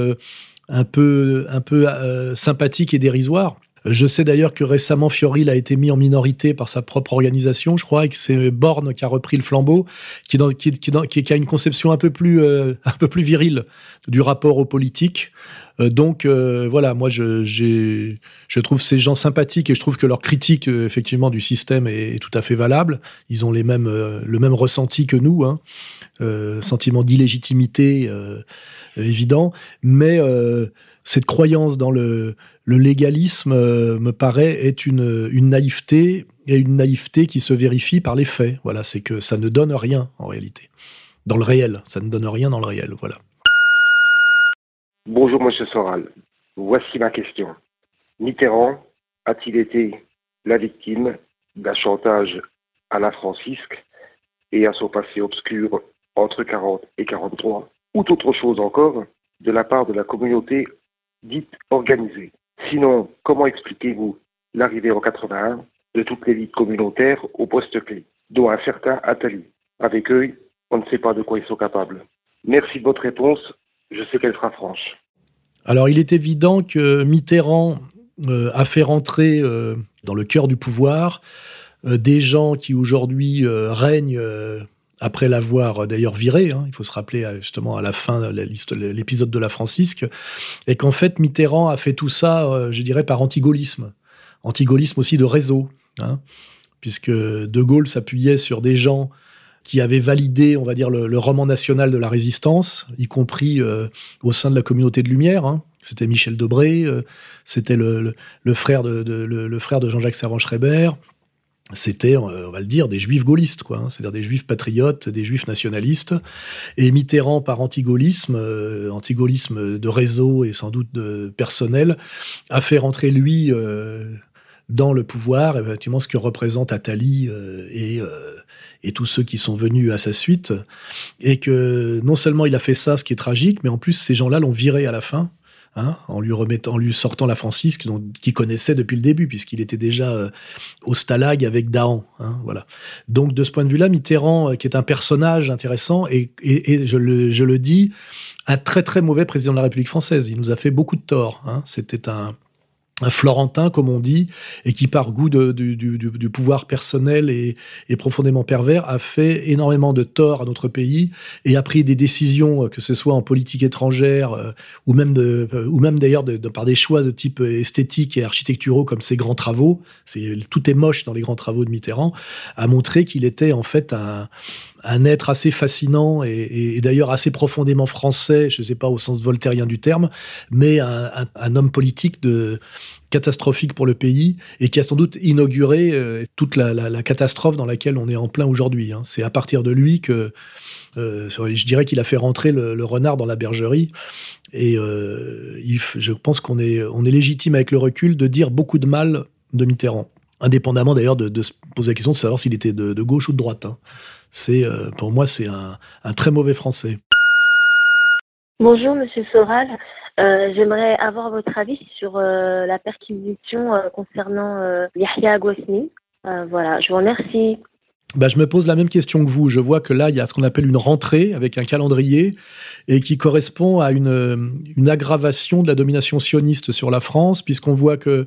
un peu, un peu sympathiques et dérisoires. Je sais d'ailleurs que récemment Fioril a été mis en minorité par sa propre organisation, je crois, et que c'est Borne qui a repris le flambeau, qui, a une conception un peu plus, euh, [LAUGHS] virile du rapport aux politiques. Euh, donc euh, voilà, moi je, je trouve ces gens sympathiques et je trouve que leur critique effectivement du système est, tout à fait valable. Ils ont les mêmes, le même ressenti que nous. Hein. sentiment d'illégitimité évident, mais cette croyance dans le, légalisme me paraît être une, naïveté et une naïveté qui se vérifie par les faits. Voilà, c'est que ça ne donne rien en réalité. Dans le réel, ça ne donne rien dans le réel, voilà. Bonjour Monsieur Soral. Voici ma question. Mitterrand a-t-il été la victime d'un chantage à la Francisque et à son passé obscur entre 40 et 43 ou autre chose encore de la part de la communauté dite organisée Sinon, comment expliquez-vous l'arrivée en 81 de toute l'élite communautaire au poste clé, dont un certain Attali? Avec eux, on ne sait pas de quoi ils sont capables. Merci de votre réponse, je sais qu'elle sera franche. Alors il est évident que Mitterrand euh, a fait rentrer euh, dans le cœur du pouvoir euh, des gens qui aujourd'hui règnent après l'avoir d'ailleurs viré, hein, il faut se rappeler justement à la fin de l'épisode de la Francisque, et qu'en fait Mitterrand a fait tout ça, je dirais, par antigaullisme. Antigaullisme aussi de réseau. Hein, puisque De Gaulle s'appuyait sur des gens qui avaient validé, on va dire, le, roman national de la résistance, y compris euh, au sein de la communauté de Lumière. Hein. C'était Michel Debré, euh, c'était le, frère de, le, frère de Jean-Jacques Servan-Schreiber. C'était, on va le dire, des juifs gaullistes, quoi. Hein. c'est-à-dire des juifs patriotes, des juifs nationalistes. Et Mitterrand, par antigaullisme, euh, antigaullisme de réseau et sans doute de personnel, a fait rentrer lui dans le pouvoir, effectivement, ce que représente Attali euh, et, euh, et tous ceux qui sont venus à sa suite. Et que non seulement il a fait ça, ce qui est tragique, mais en plus, ces gens-là l'ont viré à la fin. Hein, en lui remettant, en lui sortant la Francisque, qu'il connaissait depuis le début, puisqu'il était déjà euh, au Stalag avec Dahan. Hein, voilà. Donc, de ce point de vue-là, Mitterrand, qui est un personnage intéressant, et, et, je, le, je, le, dis, un très très mauvais président de la République française. Il nous a fait beaucoup de tort. Hein. C'était un, un Florentin, comme on dit, et qui, par goût du, pouvoir personnel et, profondément pervers, a fait énormément de tort à notre pays et a pris des décisions, euh, que ce soit en politique étrangère euh, ou même, de, euh, ou même d'ailleurs par des choix de type esthétique et architecturaux comme ses grands travaux. Tout est moche dans les grands travaux de Mitterrand, a montré qu'il était en fait un, un être assez fascinant et, d'ailleurs assez profondément français, je ne sais pas au sens voltairien du terme, mais un, homme politique catastrophique pour le pays et qui a sans doute inauguré euh, toute la, catastrophe dans laquelle on est en plein aujourd'hui. Hein. C'est à partir de lui que euh, je dirais qu'il a fait rentrer le, renard dans la bergerie. Et euh, je pense qu'on est, on est légitime avec le recul de dire beaucoup de mal de Mitterrand, indépendamment d'ailleurs de, se poser la question de savoir s'il était de, gauche ou de droite. Hein c'est euh, pour moi c'est un, très mauvais français. Bonjour Monsieur Soral, euh, j'aimerais avoir votre avis sur euh, la perquisition concernant Yahya Agouasmi. voilà, je vous remercie. Bah, je me pose la même question que vous. Je vois que là, il y a ce qu'on appelle une rentrée avec un calendrier et qui correspond à une, une aggravation de la domination sioniste sur la France, puisqu'on voit que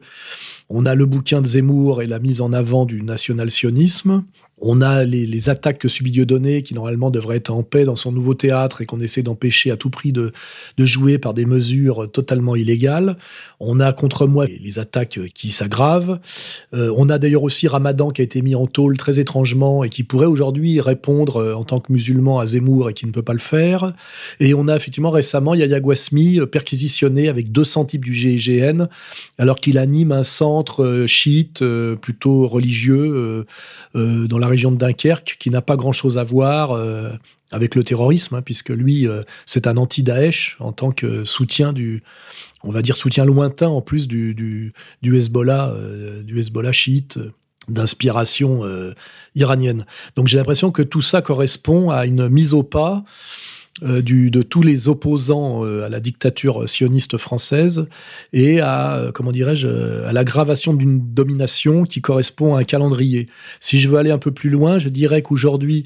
on a le bouquin de Zemmour et la mise en avant du national-sionisme. On a les, attaques que subit Dieudonné, qui normalement devrait être en paix dans son nouveau théâtre et qu'on essaie d'empêcher à tout prix de, jouer par des mesures totalement illégales. On a contre moi les attaques qui s'aggravent. Euh, on a d'ailleurs aussi Ramadan qui a été mis en tôle très étrangement et qui pourrait aujourd'hui répondre euh, en tant que musulman à Zemmour et qui ne peut pas le faire. Et on a effectivement récemment Yaya Guasmi euh, perquisitionné avec 200 types du GIGN alors qu'il anime un centre chiite plutôt religieux dans la région de Dunkerque, qui n'a pas grand-chose à voir euh, avec le terrorisme, hein, puisque lui, euh, c'est un anti-Daesh en tant que soutien du, on va dire soutien lointain en plus du, du, du Hezbollah, euh, du Hezbollah chiite d'inspiration iranienne. Donc j'ai l'impression que tout ça correspond à une mise au pas euh, de tous les opposants euh, à la dictature sioniste française et à, euh, comment dirais-je, à l'aggravation d'une domination qui correspond à un calendrier. Si je veux aller un peu plus loin, je dirais qu'aujourd'hui,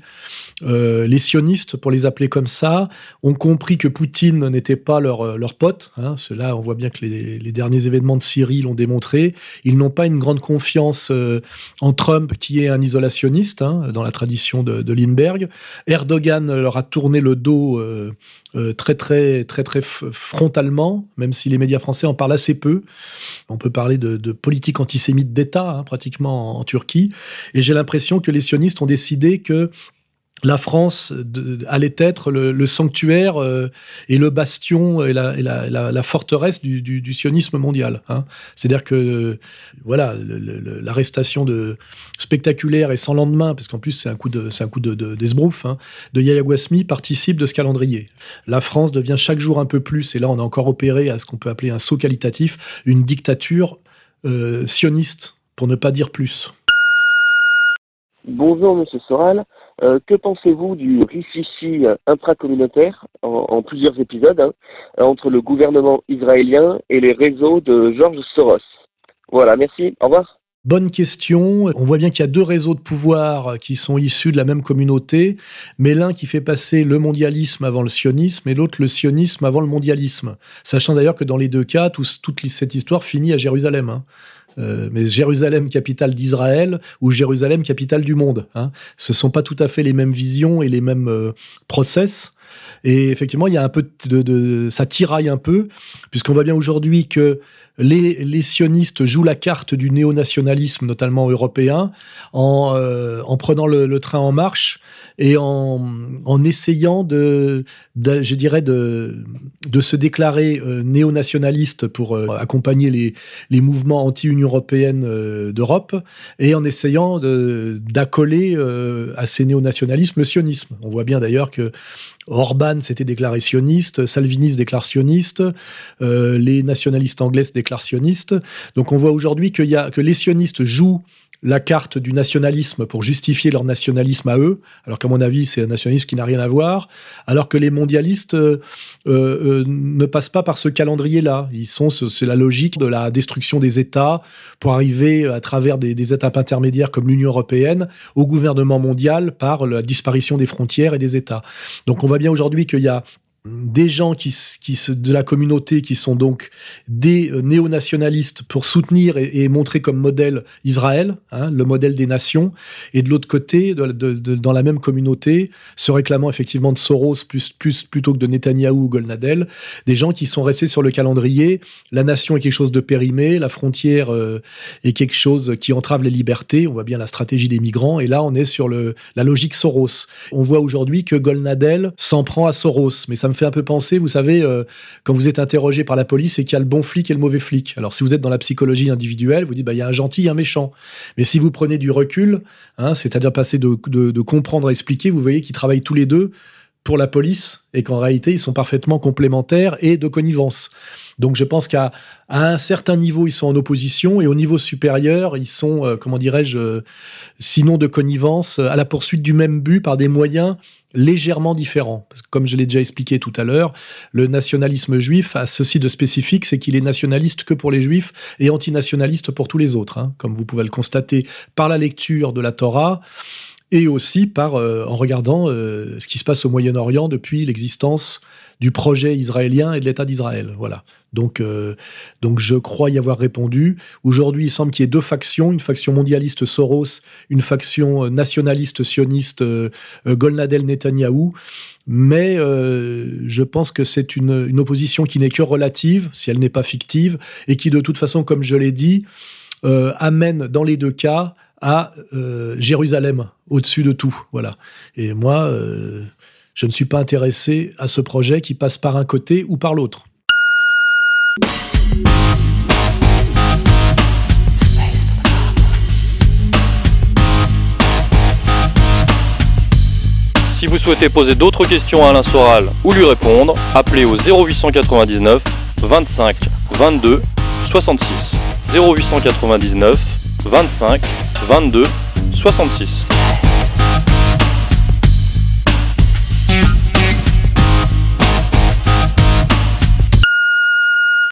les sionistes, pour les appeler comme ça, ont compris que Poutine n'était pas leur, leur pote. Hein. Cela, on voit bien que les, derniers événements de Syrie l'ont démontré. Ils n'ont pas une grande confiance en Trump, qui est un isolationniste, hein, dans la tradition de, de Lindbergh. Erdogan leur a tourné le dos euh, euh, très très très très frontalement, même si les médias français en parlent assez peu. On peut parler de, politique antisémite d'État, hein, pratiquement en, Turquie. Et j'ai l'impression que les sionistes ont décidé que la France allait être le, sanctuaire euh, et le bastion et la, forteresse du, sionisme mondial. Hein. C'est-à-dire que voilà, l'arrestation de spectaculaire et sans lendemain, parce qu'en plus c'est un coup de c'est un coup de, d'esbrouf, hein, de Yahya Guasmi participe de ce calendrier. La France devient chaque jour un peu plus, et là on a encore opéré à ce qu'on peut appeler un saut qualitatif, une dictature euh, sioniste, pour ne pas dire plus. Bonjour Monsieur Soral. Euh, que pensez-vous du rifici intracommunautaire, en, en plusieurs épisodes, hein, entre le gouvernement israélien et les réseaux de George Soros? Voilà, merci, au revoir. Bonne question. On voit bien qu'il y a deux réseaux de pouvoir qui sont issus de la même communauté, mais l'un qui fait passer le mondialisme avant le sionisme et l'autre le sionisme avant le mondialisme. Sachant d'ailleurs que dans les deux cas, toute cette histoire finit à Jérusalem. Hein. Euh, mais Jérusalem, capitale d'Israël, ou Jérusalem, capitale du monde. Hein. Ce sont pas tout à fait les mêmes visions et les mêmes euh, process. Et effectivement, il y a un peu de, ça tiraille un peu, puisqu'on voit bien aujourd'hui que les, sionistes jouent la carte du néonationalisme, notamment européen, en, euh, prenant le, train en marche et en, essayant de, je dirais, de, de se déclarer euh, néo-nationaliste pour euh, accompagner les, les mouvements anti-Union européenne euh, d'Europe et en essayant d'accoler à ces néo-nationalismes le sionisme. On voit bien d'ailleurs que Orban s'était déclaré sioniste, Salvini se déclare sioniste, les nationalistes anglais se déclarent sionistes. Donc on voit aujourd'hui que les sionistes jouent la carte du nationalisme pour justifier leur nationalisme à eux, alors qu'à mon avis, c'est un nationalisme qui n'a rien à voir, alors que les mondialistes euh, euh, ne passent pas par ce calendrier-là. Ils sont, c'est la logique de la destruction des États pour arriver à travers des, des étapes intermédiaires comme l'Union européenne au gouvernement mondial par la disparition des frontières et des États. Donc on voit bien aujourd'hui qu'il y a des gens qui, de la communauté qui sont donc des euh, néo-nationalistes pour soutenir et, montrer comme modèle Israël, hein, le modèle des nations, et de l'autre côté, dans la même communauté, se réclamant effectivement de Soros plutôt que de Netanyahou ou Golnadel, des gens qui sont restés sur le calendrier. La nation est quelque chose de périmé, la frontière euh, est quelque chose qui entrave les libertés. On voit bien la stratégie des migrants, et là on est sur la logique Soros. On voit aujourd'hui que Golnadel s'en prend à Soros, mais ça me fait un peu penser, vous savez, euh, quand vous êtes interrogé par la police et qu'il y a le bon flic et le mauvais flic. Alors, si vous êtes dans la psychologie individuelle, vous dites, bah, il y a un gentil et un méchant. Mais si vous prenez du recul, hein, c'est-à-dire passer de, de comprendre à expliquer, vous voyez qu'ils travaillent tous les deux pour la police et qu'en réalité, ils sont parfaitement complémentaires et de connivence. Donc je pense qu'à un certain niveau, ils sont en opposition et au niveau supérieur, ils sont, euh, comment dirais-je, euh, sinon de connivence, à la poursuite du même but par des moyens légèrement différents. Parce que comme je l'ai déjà expliqué tout à l'heure, le nationalisme juif a ceci de spécifique, c'est qu'il est nationaliste que pour les juifs et antinationaliste pour tous les autres. Hein. Comme vous pouvez le constater par la lecture de la Torah, et aussi par euh, en regardant euh, ce qui se passe au Moyen-Orient depuis l'existence du projet israélien et de l'État d'Israël. Voilà. Donc, euh, donc je crois y avoir répondu. Aujourd'hui, il semble qu'il y ait deux factions, une faction mondialiste Soros, une faction nationaliste sioniste Golnadel Netanyahou. Mais je pense que c'est une, une, opposition qui n'est que relative, si elle n'est pas fictive, et qui de toute façon, comme je l'ai dit, amène dans les deux cas à euh, Jérusalem, au-dessus de tout. Voilà. Et moi, euh, je ne suis pas intéressé à ce projet qui passe par un côté ou par l'autre. Si vous souhaitez poser d'autres questions à Alain Soral ou lui répondre, appelez au 0899 25 22 66. 0899 25 22 66.